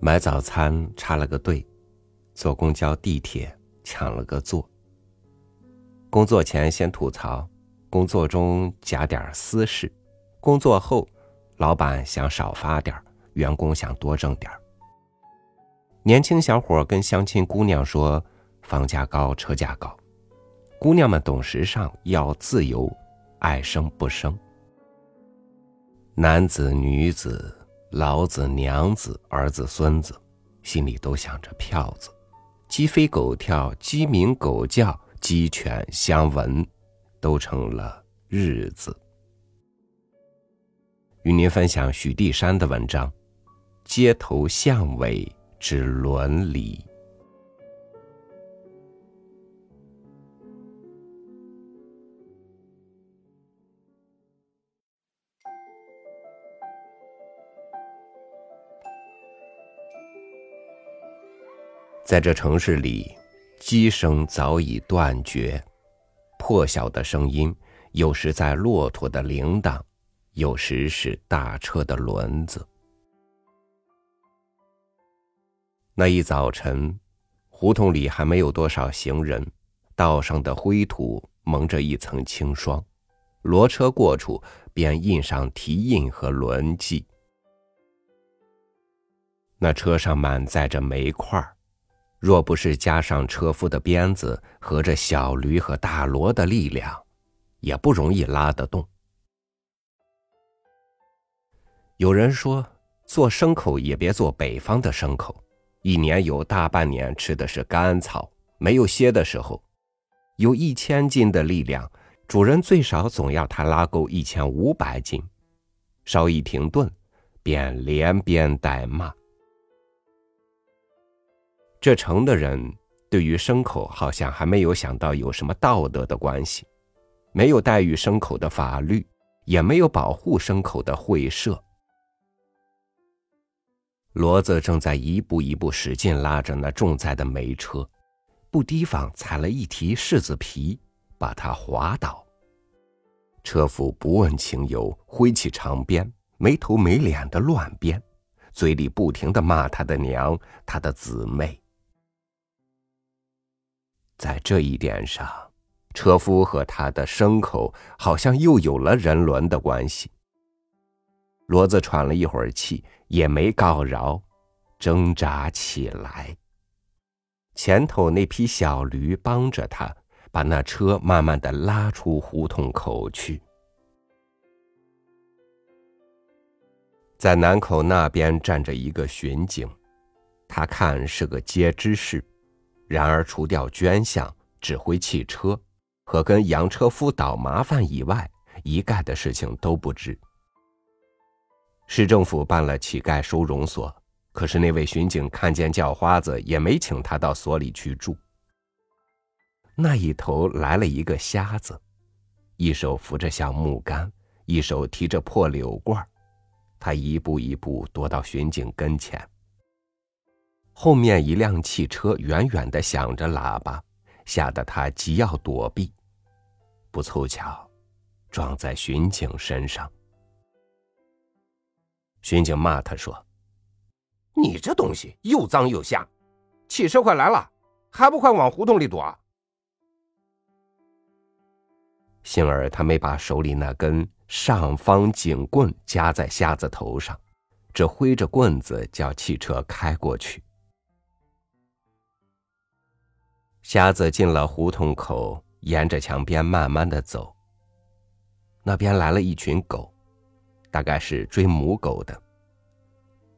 买早餐插了个队，坐公交、地铁抢了个座。工作前先吐槽，工作中夹点私事，工作后，老板想少发点员工想多挣点年轻小伙跟相亲姑娘说：“房价高，车价高。”姑娘们懂时尚，要自由，爱生不生。男子、女子、老子、娘子、儿子、孙子，心里都想着票子。鸡飞狗跳，鸡鸣狗叫，鸡犬相闻，都成了日子。与您分享许地山的文章《街头巷尾》。之伦理，在这城市里，鸡声早已断绝，破晓的声音有时在骆驼的铃铛，有时是大车的轮子。那一早晨，胡同里还没有多少行人，道上的灰土蒙着一层清霜，骡车过处便印上蹄印和轮迹。那车上满载着煤块若不是加上车夫的鞭子和这小驴和大骡的力量，也不容易拉得动。有人说，做牲口也别做北方的牲口。一年有大半年吃的是干草，没有歇的时候。有一千斤的力量，主人最少总要他拉够一千五百斤。稍一停顿，便连鞭带骂。这城的人对于牲口好像还没有想到有什么道德的关系，没有待遇牲口的法律，也没有保护牲口的会社。骡子正在一步一步使劲拉着那重载的煤车，不提防踩了一蹄柿子皮，把它滑倒。车夫不问情由，挥起长鞭，没头没脸的乱鞭，嘴里不停的骂他的娘，他的姊妹。在这一点上，车夫和他的牲口好像又有了人伦的关系。骡子喘了一会儿气，也没告饶，挣扎起来。前头那匹小驴帮着他，把那车慢慢的拉出胡同口去。在南口那边站着一个巡警，他看是个街知事，然而除掉捐项、指挥汽车和跟洋车夫捣麻烦以外，一概的事情都不知。市政府办了乞丐收容所，可是那位巡警看见叫花子，也没请他到所里去住。那一头来了一个瞎子，一手扶着小木杆，一手提着破柳罐他一步一步踱到巡警跟前。后面一辆汽车远远的响着喇叭，吓得他急要躲避，不凑巧，撞在巡警身上。巡警骂他说：“你这东西又脏又瞎，汽车快来了，还不快往胡同里躲！”幸而他没把手里那根上方警棍夹在瞎子头上，只挥着棍子叫汽车开过去。瞎子进了胡同口，沿着墙边慢慢的走。那边来了一群狗。大概是追母狗的，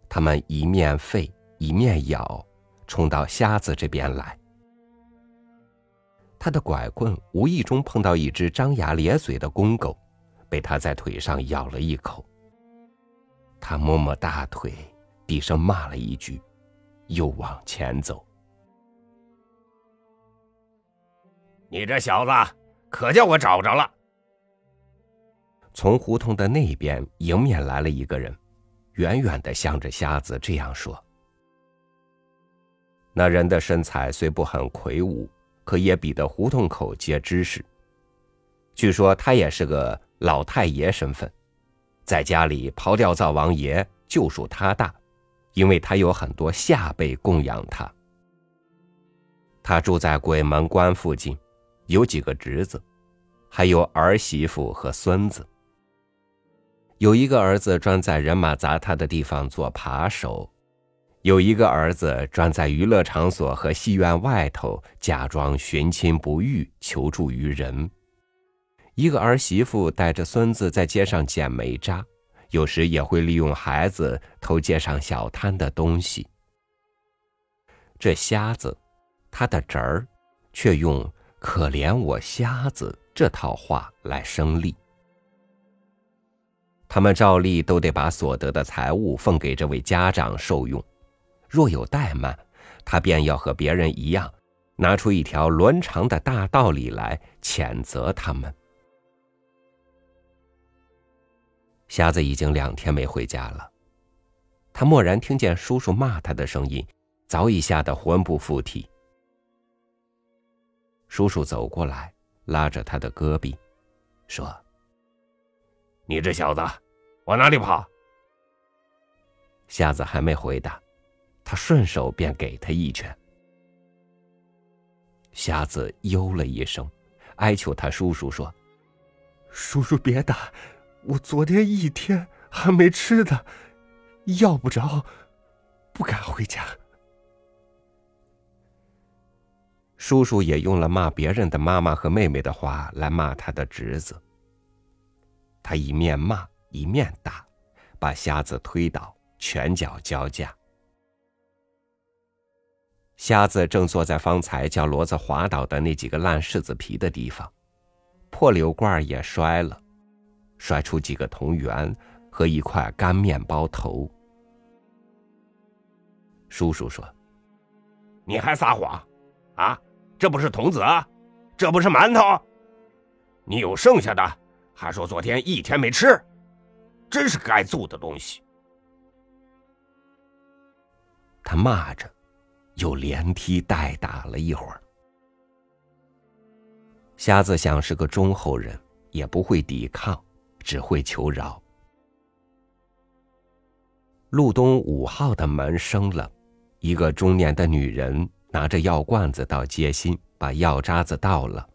他们一面吠一面咬，冲到瞎子这边来。他的拐棍无意中碰到一只张牙咧嘴的公狗，被他在腿上咬了一口。他摸摸大腿，低声骂了一句，又往前走。你这小子，可叫我找着了！从胡同的那边迎面来了一个人，远远的向着瞎子这样说：“那人的身材虽不很魁梧，可也比得胡同口皆知识。据说他也是个老太爷身份，在家里刨掉灶王爷就属他大，因为他有很多下辈供养他。他住在鬼门关附近，有几个侄子，还有儿媳妇和孙子。有一个儿子专在人马砸他的地方做扒手，有一个儿子专在娱乐场所和戏院外头假装寻亲不遇，求助于人。一个儿媳妇带着孙子在街上捡煤渣，有时也会利用孩子偷街上小摊的东西。这瞎子，他的侄儿，却用“可怜我瞎子”这套话来生利。他们照例都得把所得的财物奉给这位家长受用，若有怠慢，他便要和别人一样，拿出一条伦常的大道理来谴责他们。瞎子已经两天没回家了，他蓦然听见叔叔骂他的声音，早已吓得魂不附体。叔叔走过来，拉着他的胳臂，说。你这小子，往哪里跑？瞎子还没回答，他顺手便给他一拳。瞎子呦了一声，哀求他叔叔说：“叔叔别打，我昨天一天还没吃的，要不着，不敢回家。”叔叔也用了骂别人的妈妈和妹妹的话来骂他的侄子。他一面骂一面打，把瞎子推倒，拳脚交加。瞎子正坐在方才叫骡子滑倒的那几个烂柿子皮的地方，破柳罐也摔了，摔出几个铜元和一块干面包头。叔叔说：“你还撒谎，啊？这不是童子，这不是馒头，你有剩下的。”还说昨天一天没吃，真是该揍的东西。他骂着，又连踢带打了一会儿。瞎子想是个忠厚人，也不会抵抗，只会求饶。路东五号的门生了，一个中年的女人拿着药罐子到街心，把药渣子倒了。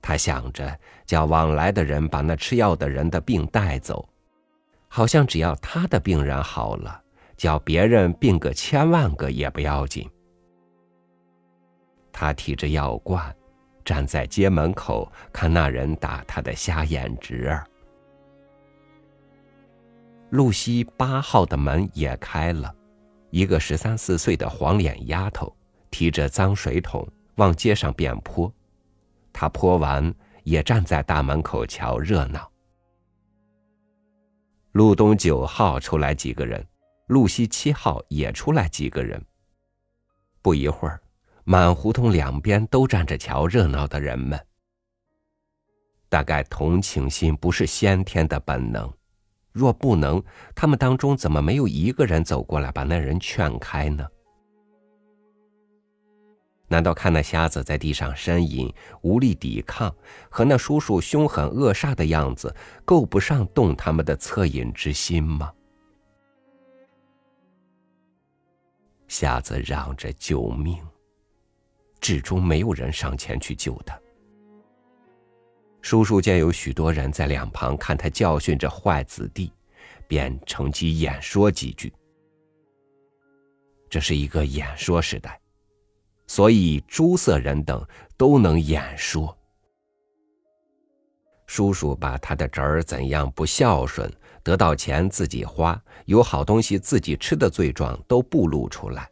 他想着叫往来的人把那吃药的人的病带走，好像只要他的病人好了，叫别人病个千万个也不要紧。他提着药罐，站在街门口看那人打他的瞎眼侄儿。路西八号的门也开了，一个十三四岁的黄脸丫头提着脏水桶往街上便泼。他泼完，也站在大门口瞧热闹。路东九号出来几个人，路西七号也出来几个人。不一会儿，满胡同两边都站着瞧热闹的人们。大概同情心不是先天的本能，若不能，他们当中怎么没有一个人走过来把那人劝开呢？难道看那瞎子在地上呻吟，无力抵抗，和那叔叔凶狠恶煞的样子，够不上动他们的恻隐之心吗？瞎子嚷着救命，至终没有人上前去救他。叔叔见有许多人在两旁看他教训着坏子弟，便乘机演说几句。这是一个演说时代。所以，诸色人等都能演说。叔叔把他的侄儿怎样不孝顺，得到钱自己花，有好东西自己吃的罪状都暴露出来。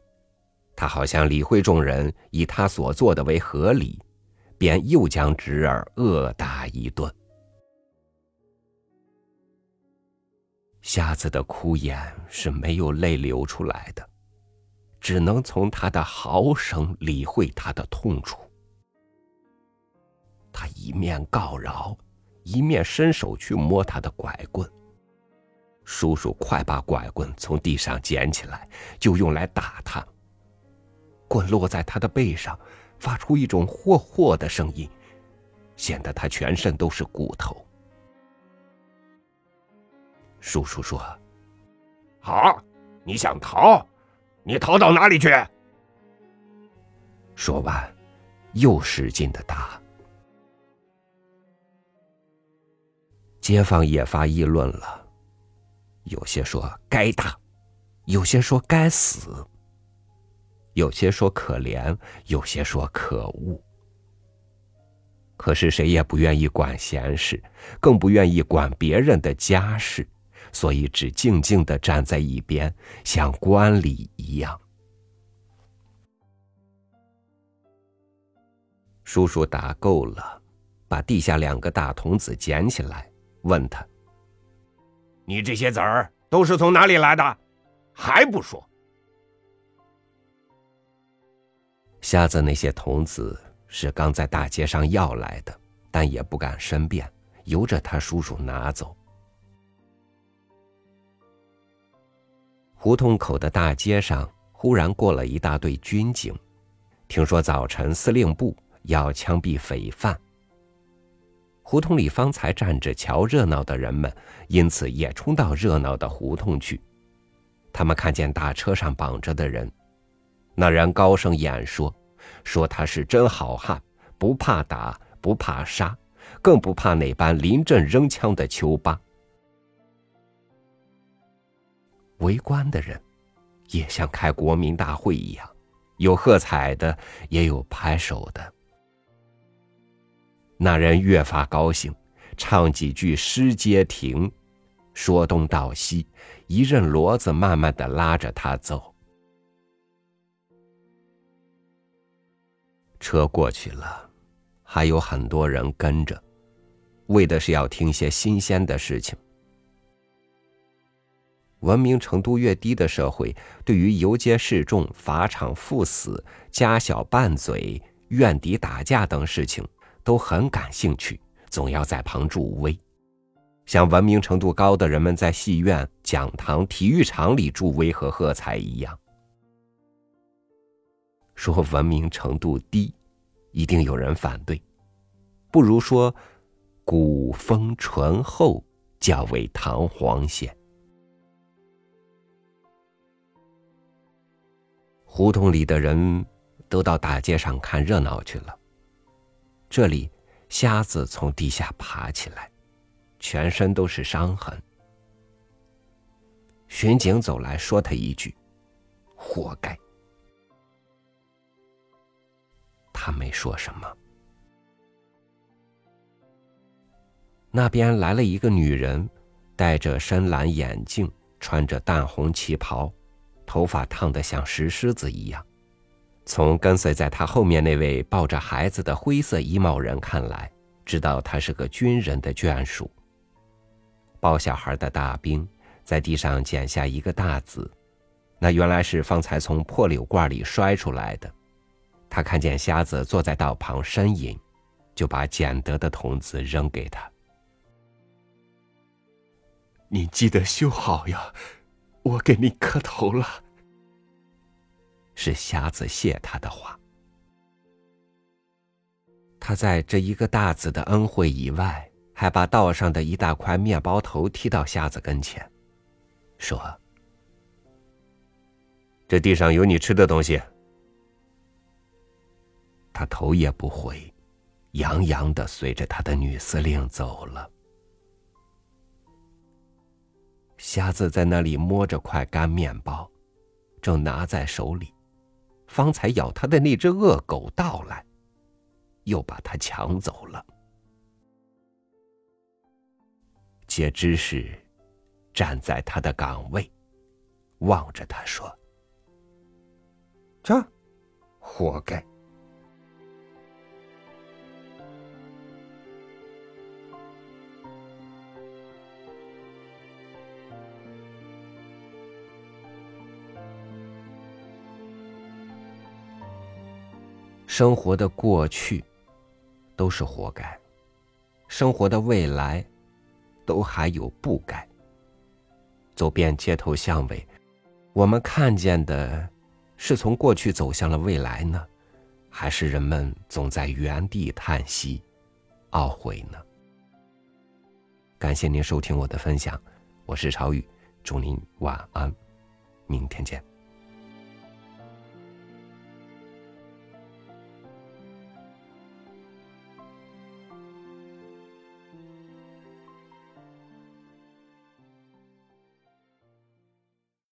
他好像理会众人以他所做的为合理，便又将侄儿恶打一顿。瞎子的哭眼是没有泪流出来的。只能从他的嚎声理会他的痛楚。他一面告饶，一面伸手去摸他的拐棍。叔叔快把拐棍从地上捡起来，就用来打他。棍落在他的背上，发出一种霍霍的声音，显得他全身都是骨头。叔叔说：“好，你想逃，你逃到哪里去？”说完，又使劲的打。街坊也发议论了，有些说该打，有些说该死，有些说可怜，有些说可恶。可是谁也不愿意管闲事，更不愿意管别人的家事，所以只静静的站在一边，像观礼一样。叔叔打够了，把地下两个大童子捡起来。问他：“你这些子儿都是从哪里来的？还不说？”瞎子那些童子是刚在大街上要来的，但也不敢申辩，由着他叔叔拿走。胡同口的大街上忽然过了一大队军警，听说早晨司令部要枪毙匪犯。胡同里方才站着瞧热闹的人们，因此也冲到热闹的胡同去。他们看见大车上绑着的人，那人高声演说，说他是真好汉，不怕打，不怕杀，更不怕那般临阵扔枪的丘巴。围观的人，也像开国民大会一样，有喝彩的，也有拍手的。那人越发高兴，唱几句诗接亭，说东道西，一任骡子慢慢的拉着他走。车过去了，还有很多人跟着，为的是要听些新鲜的事情。文明程度越低的社会，对于游街示众、法场赴死、家小拌嘴、怨敌打架等事情。都很感兴趣，总要在旁助威，像文明程度高的人们在戏院、讲堂、体育场里助威和喝彩一样。说文明程度低，一定有人反对，不如说古风醇厚，较为堂皇些。胡同里的人都到大街上看热闹去了。这里，瞎子从地下爬起来，全身都是伤痕。巡警走来说他一句：“活该。”他没说什么。那边来了一个女人，戴着深蓝眼镜，穿着淡红旗袍，头发烫得像石狮子一样。从跟随在他后面那位抱着孩子的灰色衣帽人看来，知道他是个军人的眷属。抱小孩的大兵在地上捡下一个大子，那原来是方才从破柳罐里摔出来的。他看见瞎子坐在道旁呻吟，就把捡得的童子扔给他。你记得修好呀，我给你磕头了。是瞎子谢他的话。他在这一个大子的恩惠以外，还把道上的一大块面包头踢到瞎子跟前，说：“这地上有你吃的东西。”他头也不回，洋洋的随着他的女司令走了。瞎子在那里摸着块干面包，正拿在手里。方才咬他的那只恶狗到来，又把他抢走了。接知识，站在他的岗位，望着他说：“这，活该。”生活的过去，都是活该；生活的未来，都还有不该。走遍街头巷尾，我们看见的，是从过去走向了未来呢，还是人们总在原地叹息、懊悔呢？感谢您收听我的分享，我是朝雨，祝您晚安，明天见。